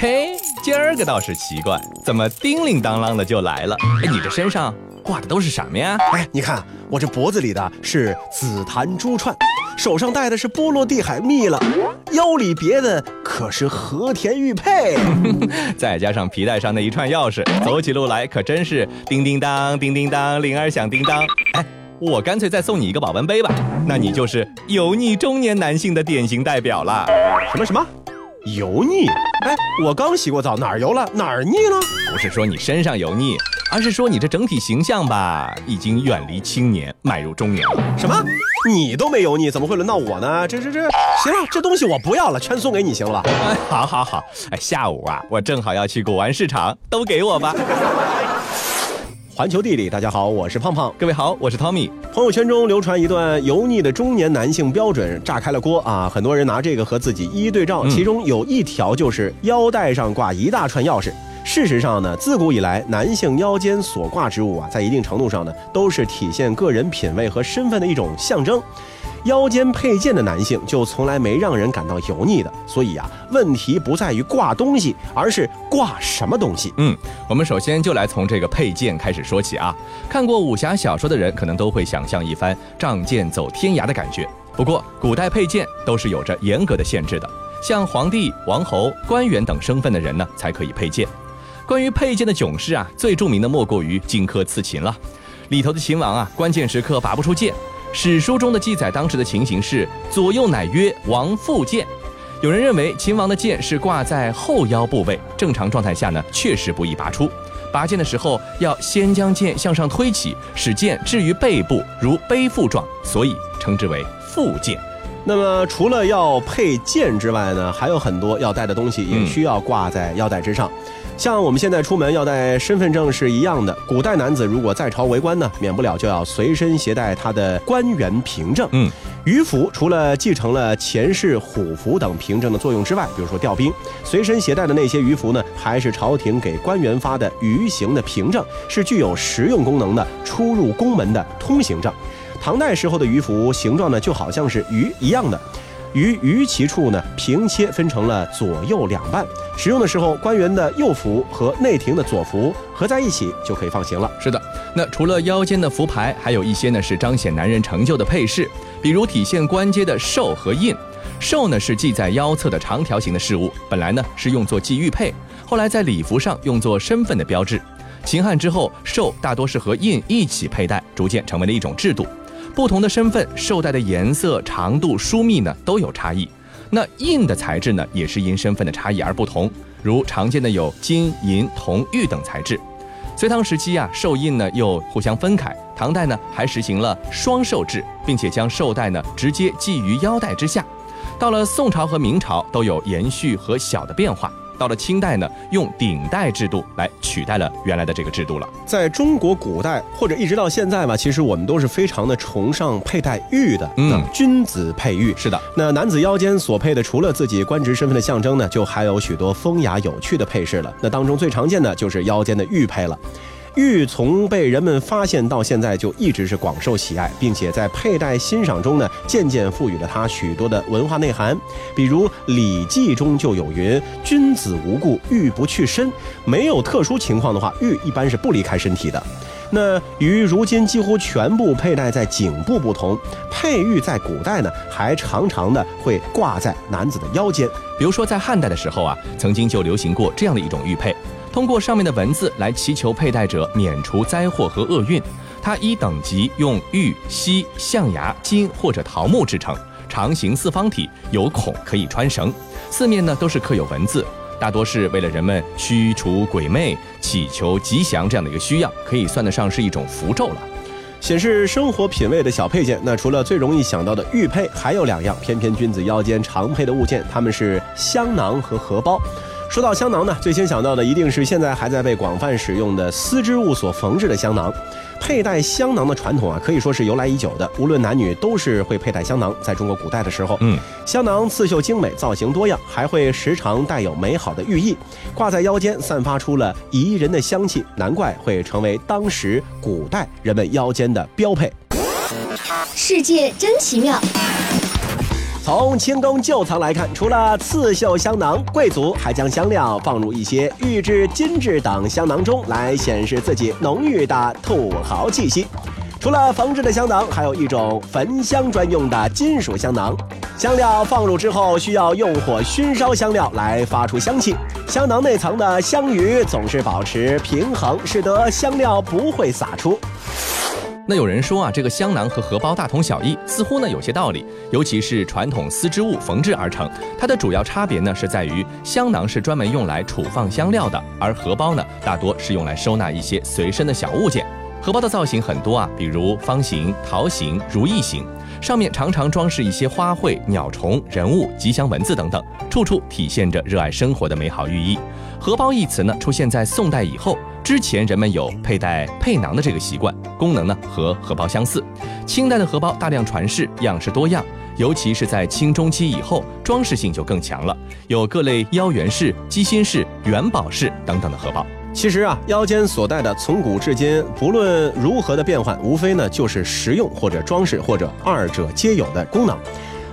嘿，今儿个倒是奇怪，怎么叮铃当啷的就来了？哎，你这身上挂的都是什么呀？哎，你看我这脖子里的是紫檀珠串，手上戴的是波罗的海蜜了，腰里别的可是和田玉佩，再加上皮带上那一串钥匙，走起路来可真是叮叮当，叮叮当，铃儿响叮当。哎，我干脆再送你一个保温杯吧，那你就是油腻中年男性的典型代表了。什么什么？油腻？哎，我刚洗过澡，哪儿油了？哪儿腻了？不是说你身上油腻，而是说你这整体形象吧，已经远离青年，迈入中年了。什么？你都没油腻，怎么会轮到我呢？这这这，行了，这东西我不要了，全送给你行了吧。哎，好好好，哎，下午啊，我正好要去古玩市场，都给我吧。环球地理，大家好，我是胖胖。各位好，我是 Tommy。朋友圈中流传一段油腻的中年男性标准，炸开了锅啊！很多人拿这个和自己一一对照，其中有一条就是腰带上挂一大串钥匙。事实上呢，自古以来，男性腰间所挂之物啊，在一定程度上呢，都是体现个人品味和身份的一种象征。腰间佩剑的男性就从来没让人感到油腻的，所以啊，问题不在于挂东西，而是挂什么东西。嗯，我们首先就来从这个佩剑开始说起啊。看过武侠小说的人，可能都会想象一番仗剑走天涯的感觉。不过，古代佩剑都是有着严格的限制的，像皇帝、王侯、官员等身份的人呢，才可以佩剑。关于佩剑的囧事啊，最著名的莫过于荆轲刺秦了。里头的秦王啊，关键时刻拔不出剑。史书中的记载，当时的情形是左右乃曰王复剑。有人认为秦王的剑是挂在后腰部位，正常状态下呢，确实不易拔出。拔剑的时候要先将剑向上推起，使剑置于背部，如背负状，所以称之为复剑。那么除了要配剑之外呢，还有很多要带的东西也需要挂在腰带之上。像我们现在出门要带身份证是一样的。古代男子如果在朝为官呢，免不了就要随身携带他的官员凭证。嗯，鱼符除了继承了前世虎符等凭证的作用之外，比如说调兵，随身携带的那些鱼符呢，还是朝廷给官员发的鱼形的凭证，是具有实用功能的出入宫门的通行证。唐代时候的鱼符形状呢，就好像是鱼一样的。于鱼鳍处呢，平切分成了左右两半。使用的时候，官员的右符和内廷的左符合在一起就可以放行了。是的，那除了腰间的符牌，还有一些呢是彰显男人成就的配饰，比如体现官阶的绶和印。绶呢是系在腰侧的长条形的饰物，本来呢是用作系玉佩，后来在礼服上用作身份的标志。秦汉之后，绶大多是和印一起佩戴，逐渐成为了一种制度。不同的身份，绶带的颜色、长度、疏密呢都有差异。那印的材质呢，也是因身份的差异而不同。如常见的有金银铜玉等材质。隋唐时期啊，绶印呢又互相分开。唐代呢还实行了双绶制，并且将绶带呢直接系于腰带之下。到了宋朝和明朝都有延续和小的变化。到了清代呢，用顶戴制度来取代了原来的这个制度了。在中国古代或者一直到现在吧，其实我们都是非常的崇尚佩戴玉的。嗯，君子佩玉是的。那男子腰间所佩的，除了自己官职身份的象征呢，就还有许多风雅有趣的配饰了。那当中最常见的就是腰间的玉佩了。玉从被人们发现到现在就一直是广受喜爱，并且在佩戴欣赏中呢，渐渐赋予了它许多的文化内涵。比如《礼记》中就有云：“君子无故玉不去身。”没有特殊情况的话，玉一般是不离开身体的。那与如今几乎全部佩戴在颈部不同，佩玉在古代呢，还常常的会挂在男子的腰间。比如说在汉代的时候啊，曾经就流行过这样的一种玉佩。通过上面的文字来祈求佩戴者免除灾祸和厄运。它依等级用玉、锡、象牙、金或者桃木制成，长形四方体，有孔可以穿绳。四面呢都是刻有文字，大多是为了人们驱除鬼魅、祈求吉祥这样的一个需要，可以算得上是一种符咒了。显示生活品味的小配件，那除了最容易想到的玉佩，还有两样偏偏君子腰间常配的物件，它们是香囊和荷包。说到香囊呢，最先想到的一定是现在还在被广泛使用的丝织物所缝制的香囊。佩戴香囊的传统啊，可以说是由来已久的，无论男女都是会佩戴香囊。在中国古代的时候，嗯，香囊刺绣精美，造型多样，还会时常带有美好的寓意，挂在腰间，散发出了宜人的香气，难怪会成为当时古代人们腰间的标配。世界真奇妙。从清宫旧藏来看，除了刺绣香囊，贵族还将香料放入一些玉质、金质等香囊中，来显示自己浓郁的土豪气息。除了缝制的香囊，还有一种焚香专用的金属香囊。香料放入之后，需要用火熏烧香料来发出香气。香囊内藏的香鱼总是保持平衡，使得香料不会洒出。那有人说啊，这个香囊和荷包大同小异，似乎呢有些道理。尤其是传统丝织物缝制而成，它的主要差别呢是在于香囊是专门用来储放香料的，而荷包呢大多是用来收纳一些随身的小物件。荷包的造型很多啊，比如方形、桃形、如意形，上面常常装饰一些花卉、鸟虫、人物、吉祥文字等等，处处体现着热爱生活的美好寓意。荷包一词呢出现在宋代以后。之前人们有佩戴佩囊的这个习惯，功能呢和荷包相似。清代的荷包大量传世，样式多样，尤其是在清中期以后，装饰性就更强了，有各类腰圆式、鸡心式、元宝式等等的荷包。其实啊，腰间所带的从古至今，不论如何的变换，无非呢就是实用或者装饰或者二者皆有的功能。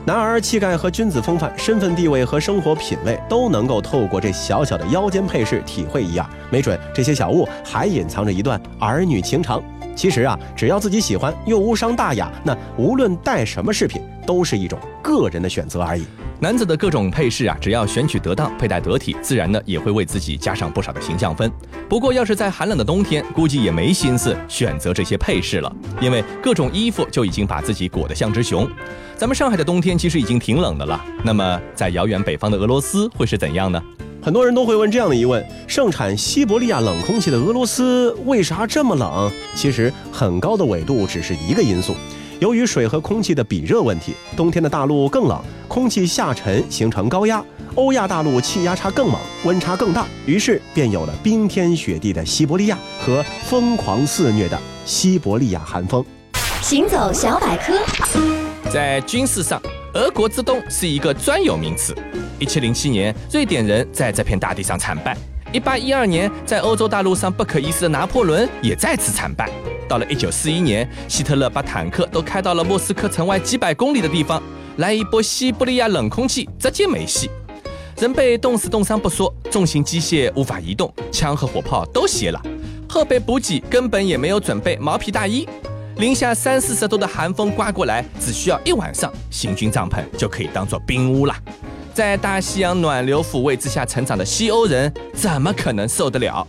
男儿气概和君子风范、身份地位和生活品味都能够透过这小小的腰间配饰体会一二。没准这些小物还隐藏着一段儿女情长。其实啊，只要自己喜欢，又无伤大雅，那无论戴什么饰品，都是一种个人的选择而已。男子的各种配饰啊，只要选取得当，佩戴得体，自然呢也会为自己加上不少的形象分。不过，要是在寒冷的冬天，估计也没心思选择这些配饰了，因为各种衣服就已经把自己裹得像只熊。咱们上海的冬天其实已经挺冷的了，那么在遥远北方的俄罗斯会是怎样呢？很多人都会问这样的疑问：盛产西伯利亚冷空气的俄罗斯为啥这么冷？其实，很高的纬度只是一个因素。由于水和空气的比热问题，冬天的大陆更冷，空气下沉形成高压；欧亚大陆气压差更猛，温差更大，于是便有了冰天雪地的西伯利亚和疯狂肆虐的西伯利亚寒风。行走小百科，在军事上，俄国之冬是一个专有名词。一七零七年，瑞典人在这片大地上惨败；一八一二年，在欧洲大陆上不可一世的拿破仑也再次惨败。到了一九四一年，希特勒把坦克都开到了莫斯科城外几百公里的地方，来一波西伯利亚冷空气，直接没戏。人被冻死冻伤不说，重型机械无法移动，枪和火炮都歇了，后备补给根本也没有准备毛皮大衣。零下三四十度的寒风刮过来，只需要一晚上，行军帐篷就可以当做冰屋了。在大西洋暖流抚慰之下成长的西欧人，怎么可能受得了？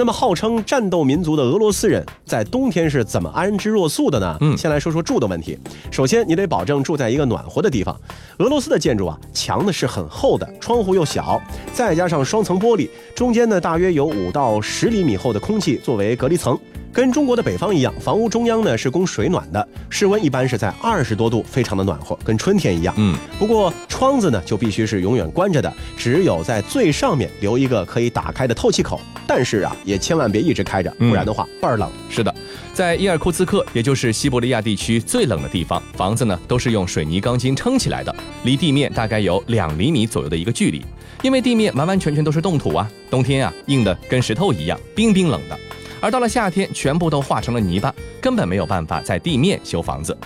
那么，号称战斗民族的俄罗斯人在冬天是怎么安之若素的呢？嗯，先来说说住的问题。首先，你得保证住在一个暖和的地方。俄罗斯的建筑啊，墙呢是很厚的，窗户又小，再加上双层玻璃，中间呢大约有五到十厘米厚的空气作为隔离层。跟中国的北方一样，房屋中央呢是供水暖的，室温一般是在二十多度，非常的暖和，跟春天一样。嗯，不过窗子呢就必须是永远关着的，只有在最上面留一个可以打开的透气口。但是啊，也千万别一直开着，不然的话倍儿冷。是的，在伊尔库茨克，也就是西伯利亚地区最冷的地方，房子呢都是用水泥钢筋撑起来的，离地面大概有两厘米左右的一个距离，因为地面完完全全都是冻土啊，冬天啊硬的跟石头一样，冰冰冷的。而到了夏天，全部都化成了泥巴，根本没有办法在地面修房子。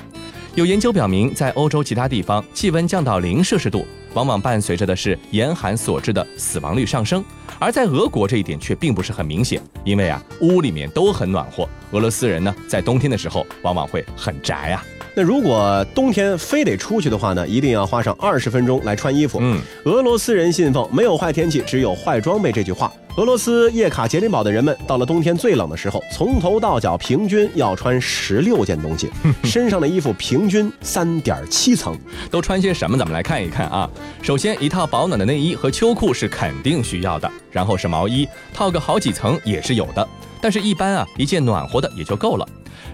有研究表明，在欧洲其他地方，气温降到零摄氏度，往往伴随着的是严寒所致的死亡率上升。而在俄国，这一点却并不是很明显，因为啊，屋里面都很暖和。俄罗斯人呢，在冬天的时候，往往会很宅啊。那如果冬天非得出去的话呢，一定要花上二十分钟来穿衣服。嗯，俄罗斯人信奉“没有坏天气，只有坏装备”这句话。俄罗斯叶卡捷琳堡的人们，到了冬天最冷的时候，从头到脚平均要穿十六件东西，身上的衣服平均三点七层。都穿些什么？咱们来看一看啊。首先，一套保暖的内衣和秋裤是肯定需要的，然后是毛衣，套个好几层也是有的。但是，一般啊，一件暖和的也就够了。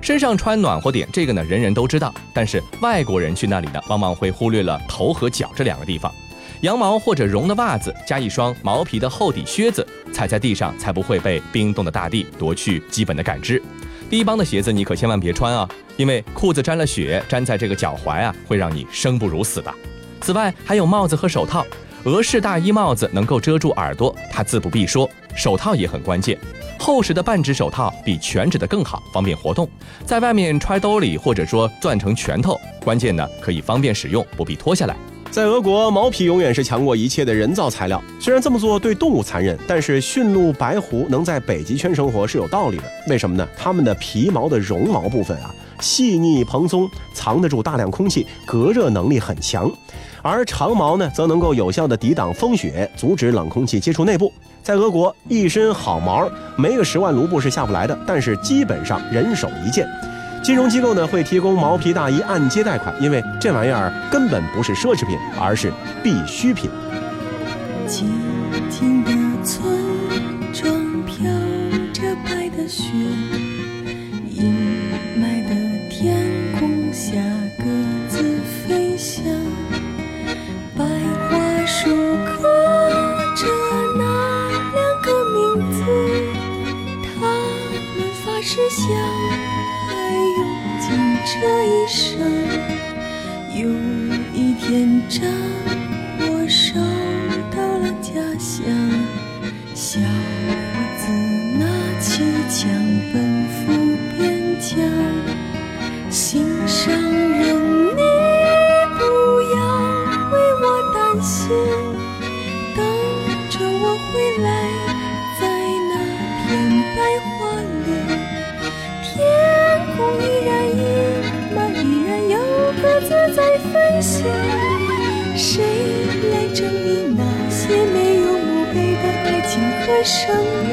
身上穿暖和点，这个呢人人都知道，但是外国人去那里呢，往往会忽略了头和脚这两个地方。羊毛或者绒的袜子，加一双毛皮的厚底靴子，踩在地上才不会被冰冻的大地夺去基本的感知。低帮的鞋子你可千万别穿啊，因为裤子沾了雪，粘在这个脚踝啊，会让你生不如死的。此外还有帽子和手套，俄式大衣帽子能够遮住耳朵，它自不必说。手套也很关键，厚实的半指手套比全指的更好，方便活动，在外面揣兜里或者说攥成拳头。关键呢，可以方便使用，不必脱下来。在俄国，毛皮永远是强过一切的人造材料。虽然这么做对动物残忍，但是驯鹿、白狐能在北极圈生活是有道理的。为什么呢？它们的皮毛的绒毛部分啊，细腻蓬松，藏得住大量空气，隔热能力很强。而长毛呢，则能够有效的抵挡风雪，阻止冷空气接触内部。在俄国，一身好毛没个十万卢布是下不来的，但是基本上人手一件。金融机构呢会提供毛皮大衣按揭贷款，因为这玩意儿根本不是奢侈品，而是必需品。静静的村庄飘着白的雪，着谁来证明那些没有墓碑的爱情和生命？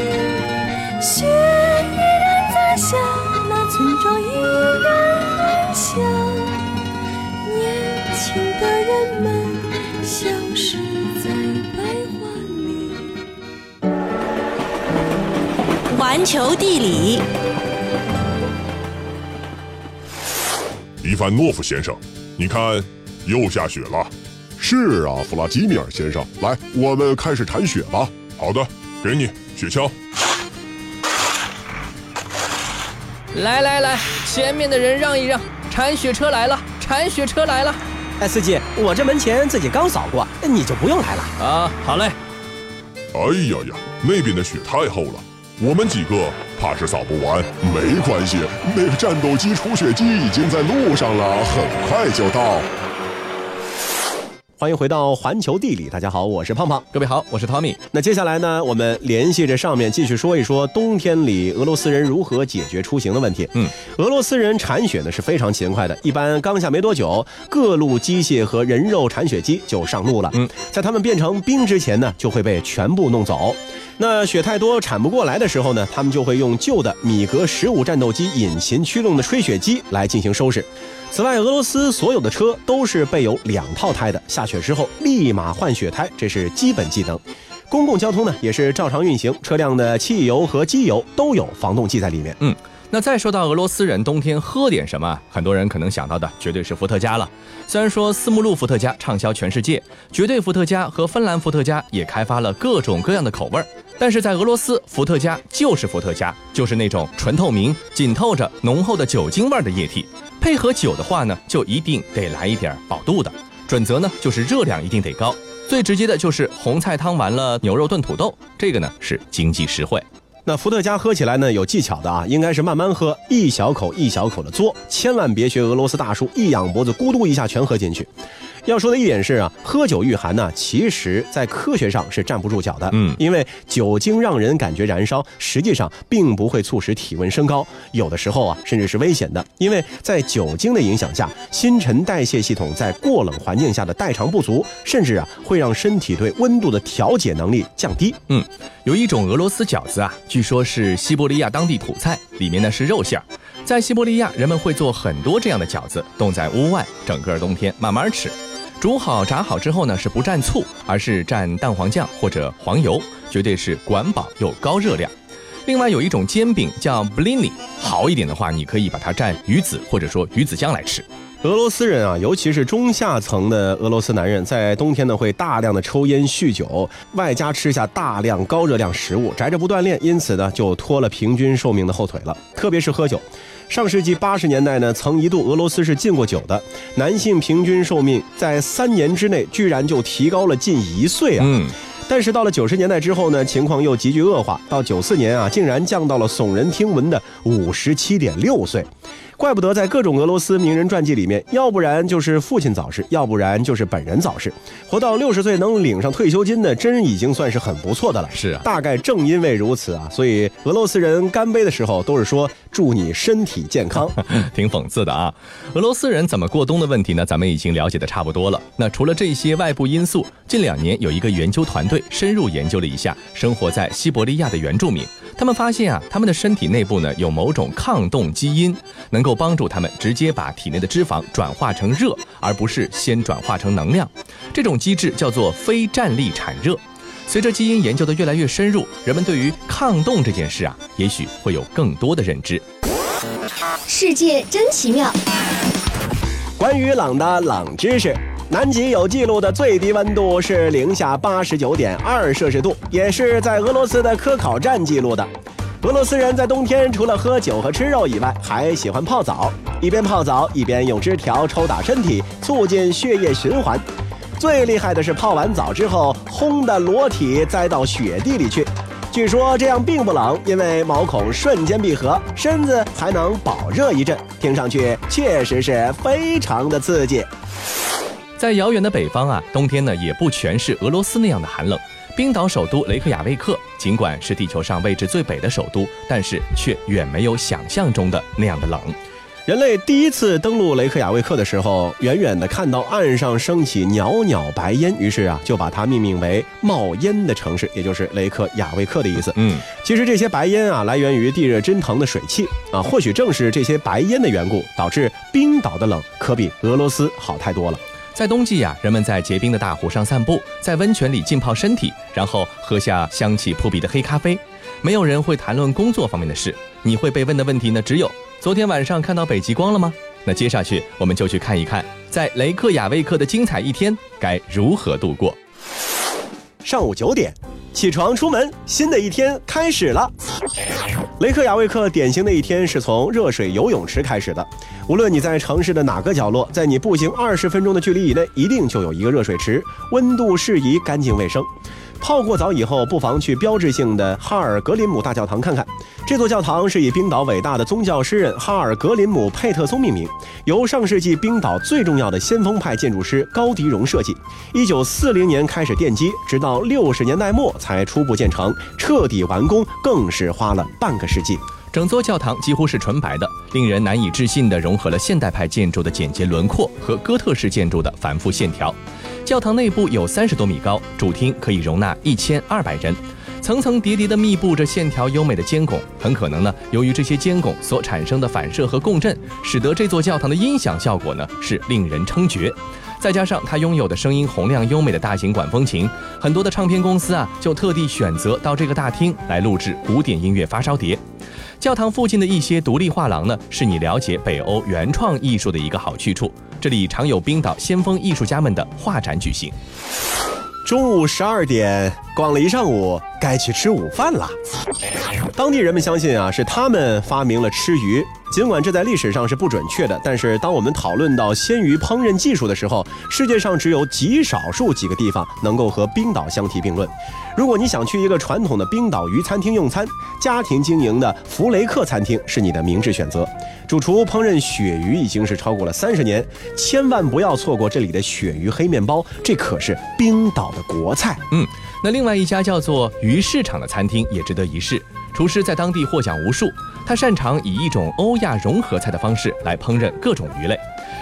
雪依然在下，那村庄依然安详。年轻的人们消失在白桦林。环球地理，伊凡诺夫先生，你看，又下雪了。是啊，弗拉基米尔先生，来，我们开始铲雪吧。好的，给你雪橇。来来来，前面的人让一让，铲雪车来了，铲雪车来了。哎，司机，我这门前自己刚扫过，你就不用来了。啊，好嘞。哎呀呀，那边的雪太厚了，我们几个怕是扫不完。没关系，那个战斗机除雪机已经在路上了，很快就到。欢迎回到环球地理，大家好，我是胖胖。各位好，我是 Tommy。那接下来呢，我们联系着上面继续说一说冬天里俄罗斯人如何解决出行的问题。嗯，俄罗斯人铲雪呢是非常勤快的，一般刚下没多久，各路机械和人肉铲雪机就上路了。嗯，在他们变成冰之前呢，就会被全部弄走。那雪太多铲不过来的时候呢，他们就会用旧的米格十五战斗机引擎驱动的吹雪机来进行收拾。此外，俄罗斯所有的车都是备有两套胎的，下雪之后立马换雪胎，这是基本技能。公共交通呢也是照常运行，车辆的汽油和机油都有防冻剂在里面。嗯，那再说到俄罗斯人冬天喝点什么，很多人可能想到的绝对是伏特加了。虽然说斯穆路伏特加畅销全世界，绝对伏特加和芬兰伏特加也开发了各种各样的口味儿，但是在俄罗斯，伏特加就是伏特加，就是那种纯透明、紧透着浓厚的酒精味儿的液体。配合酒的话呢，就一定得来一点饱肚的。准则呢，就是热量一定得高。最直接的就是红菜汤完了牛肉炖土豆，这个呢是经济实惠。那伏特加喝起来呢有技巧的啊，应该是慢慢喝，一小口一小口的嘬，千万别学俄罗斯大叔一仰脖子咕嘟一下全喝进去。要说的一点是啊，喝酒御寒呢，其实在科学上是站不住脚的。嗯因为酒精让人感觉燃烧，实际上并不会促使体温升高，有的时候啊，甚至是危险的。因为在酒精的影响下，新陈代谢系统在过冷环境下的代偿不足，甚至啊会让身体对温度的调节能力降低。嗯，有一种俄罗斯饺子啊，据说是西伯利亚当地土菜，里面呢是肉馅儿。在西伯利亚，人们会做很多这样的饺子，冻在屋外，整个冬天慢慢吃。煮好炸好之后呢，是不蘸醋，而是蘸蛋黄酱或者黄油，绝对是管饱又高热量。另外有一种煎饼叫 blini，好一点的话，你可以把它蘸鱼子或者说鱼子酱来吃。俄罗斯人啊，尤其是中下层的俄罗斯男人，在冬天呢会大量的抽烟酗酒，外加吃下大量高热量食物，宅着不锻炼，因此呢就拖了平均寿命的后腿了。特别是喝酒，上世纪八十年代呢，曾一度俄罗斯是禁过酒的，男性平均寿命在三年之内居然就提高了近一岁啊！嗯，但是到了九十年代之后呢，情况又急剧恶化，到九四年啊，竟然降到了耸人听闻的五十七点六岁。怪不得在各种俄罗斯名人传记里面，要不然就是父亲早逝，要不然就是本人早逝。活到六十岁能领上退休金的，真已经算是很不错的了。是啊大概正因为如此啊，所以俄罗斯人干杯的时候都是说祝你身体健康。挺讽刺的啊。俄罗斯人怎么过冬的问题呢？咱们已经了解的差不多了。那除了这些外部因素，近两年有一个研究团队深入研究了一下生活在西伯利亚的原住民，他们发现啊，他们的身体内部呢有某种抗冻基因，能够帮助他们直接把体内的脂肪转化成热，而不是先转化成能量。这种机制叫做非站立产热。随着基因研究的越来越深入，人们对于抗冻这件事啊，也许会有更多的认知。世界真奇妙。关于冷的冷知识，南极有记录的最低温度是零下八十九点二摄氏度，也是在俄罗斯的科考站记录的。俄罗斯人在冬天除了喝酒和吃肉以外，还喜欢泡澡，一边泡澡一边用枝条抽打身体，促进血液循环。最厉害的是泡完澡之后，轰的裸体栽到雪地里去。据说这样并不冷，因为毛孔瞬间闭合，身子还能保热一阵。听上去确实是非常的刺激。在遥远的北方啊，冬天呢也不全是俄罗斯那样的寒冷。冰岛首都雷克雅未克，尽管是地球上位置最北的首都，但是却远没有想象中的那样的冷。人类第一次登陆雷克雅未克的时候，远远的看到岸上升起袅袅白烟，于是啊就把它命名为“冒烟的城市”，也就是雷克雅未克的意思。嗯，其实这些白烟啊，来源于地热蒸腾的水汽啊，或许正是这些白烟的缘故，导致冰岛的冷可比俄罗斯好太多了。在冬季呀、人们在结冰的大湖上散步，在温泉里浸泡身体，然后喝下香气扑鼻的黑咖啡。没有人会谈论工作方面的事，你会被问的问题呢，只有昨天晚上看到北极光了吗？那接下去我们就去看一看，在雷克雅未克的精彩一天该如何度过。上午九点，起床出门，新的一天开始了。雷克雅未克典型的一天是从热水游泳池开始的。无论你在城市的哪个角落，在你步行二十分钟的距离以内，一定就有一个热水池，温度适宜，干净卫生。泡过澡以后，不妨去标志性的哈尔格林姆大教堂看看。这座教堂是以冰岛伟大的宗教诗人哈尔格林姆·佩特松命名，由上世纪冰岛最重要的先锋派建筑师高迪荣设计。一九四零年开始奠基，直到六十年代末才初步建成，彻底完工更是花了半个世纪。整座教堂几乎是纯白的，令人难以置信地融合了现代派建筑的简洁轮廓和哥特式建筑的繁复线条。教堂内部有三十多米高，主厅可以容纳一千二百人，层层叠叠地密布着线条优美的尖拱。很可能呢，由于这些尖拱所产生的反射和共振，使得这座教堂的音响效果呢是令人称绝。再加上它拥有的声音洪亮优美的大型管风琴，很多的唱片公司啊就特地选择到这个大厅来录制古典音乐发烧碟。教堂附近的一些独立画廊呢，是你了解北欧原创艺术的一个好去处。这里常有冰岛先锋艺术家们的画展举行。中午十二点，逛了一上午，该去吃午饭了。当地人们相信啊，是他们发明了吃鱼。尽管这在历史上是不准确的，但是当我们讨论到鲜鱼烹饪技术的时候，世界上只有极少数几个地方能够和冰岛相提并论。如果你想去一个传统的冰岛鱼餐厅用餐，家庭经营的弗雷克餐厅是你的明智选择。主厨烹饪鳕鱼已经是超过了三十年，千万不要错过这里的鳕鱼黑面包，这可是冰岛的国菜。嗯，那另外一家叫做鱼市场的餐厅也值得一试。厨师在当地获奖无数，他擅长以一种欧亚融合菜的方式来烹饪各种鱼类。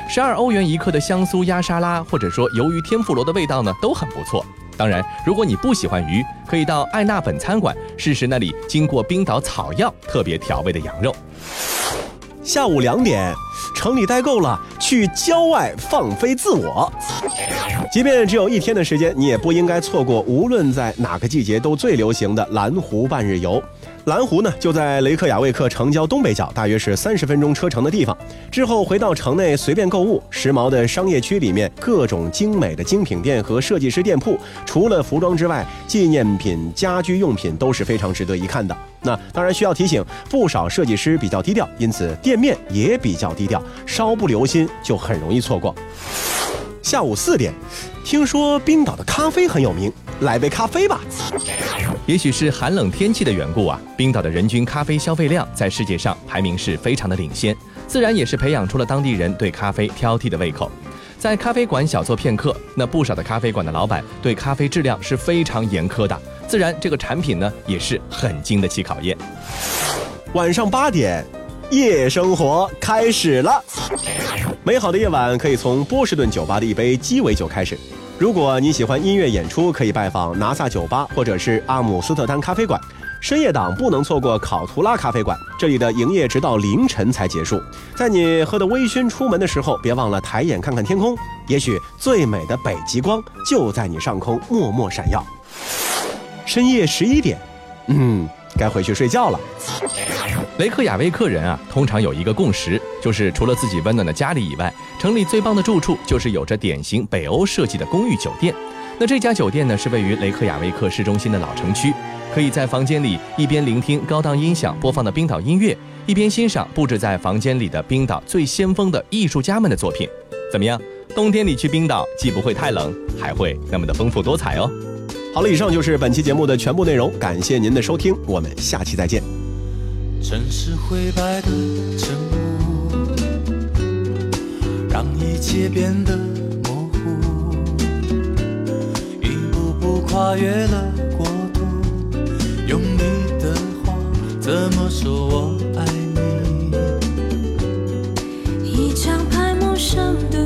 十二欧元一克的香酥鸭沙拉，或者说鱿鱼天妇罗的味道呢，都很不错。当然，如果你不喜欢鱼，可以到艾纳本餐馆试试那里经过冰岛草药特别调味的羊肉。下午两点，城里待够了，去郊外放飞自我。即便只有一天的时间，你也不应该错过无论在哪个季节都最流行的蓝湖半日游。蓝湖呢就在雷克雅未克城郊东北角，大约是三十分钟车程的地方。之后回到城内随便购物，时髦的商业区里面各种精美的精品店和设计师店铺，除了服装之外，纪念品、家居用品都是非常值得一看的。那当然需要提醒，不少设计师比较低调，因此店面也比较低调，稍不留心就很容易错过。下午四点，听说冰岛的咖啡很有名，来杯咖啡吧。也许是寒冷天气的缘故啊，冰岛的人均咖啡消费量在世界上排名是非常的领先，自然也是培养出了当地人对咖啡挑剔的胃口。在咖啡馆小坐片刻，那不少的咖啡馆的老板对咖啡质量是非常严苛的，自然这个产品呢也是很经得起考验。晚上八点，夜生活开始了。美好的夜晚可以从波士顿酒吧的一杯鸡尾酒开始。如果你喜欢音乐演出，可以拜访拿萨酒吧或者是阿姆斯特丹咖啡馆。深夜档不能错过考图拉咖啡馆，这里的营业直到凌晨才结束。在你喝得微醺出门的时候，别忘了抬眼看看天空，也许最美的北极光就在你上空默默闪耀。深夜十一点，嗯，该回去睡觉了。雷克雅未克人啊，通常有一个共识，就是除了自己温暖的家里以外，城里最棒的住处就是有着典型北欧设计的公寓酒店。那这家酒店呢，是位于雷克雅未克市中心的老城区，可以在房间里一边聆听高档音响播放的冰岛音乐，一边欣赏布置在房间里的冰岛最先锋的艺术家们的作品。怎么样？冬天里去冰岛，既不会太冷，还会那么的丰富多彩哦。好了，以上就是本期节目的全部内容，感谢您的收听，我们下期再见。城市灰白的晨雾，让一切变得模糊。一步步跨越了国度，用你的话怎么说我爱你？一场拍陌生的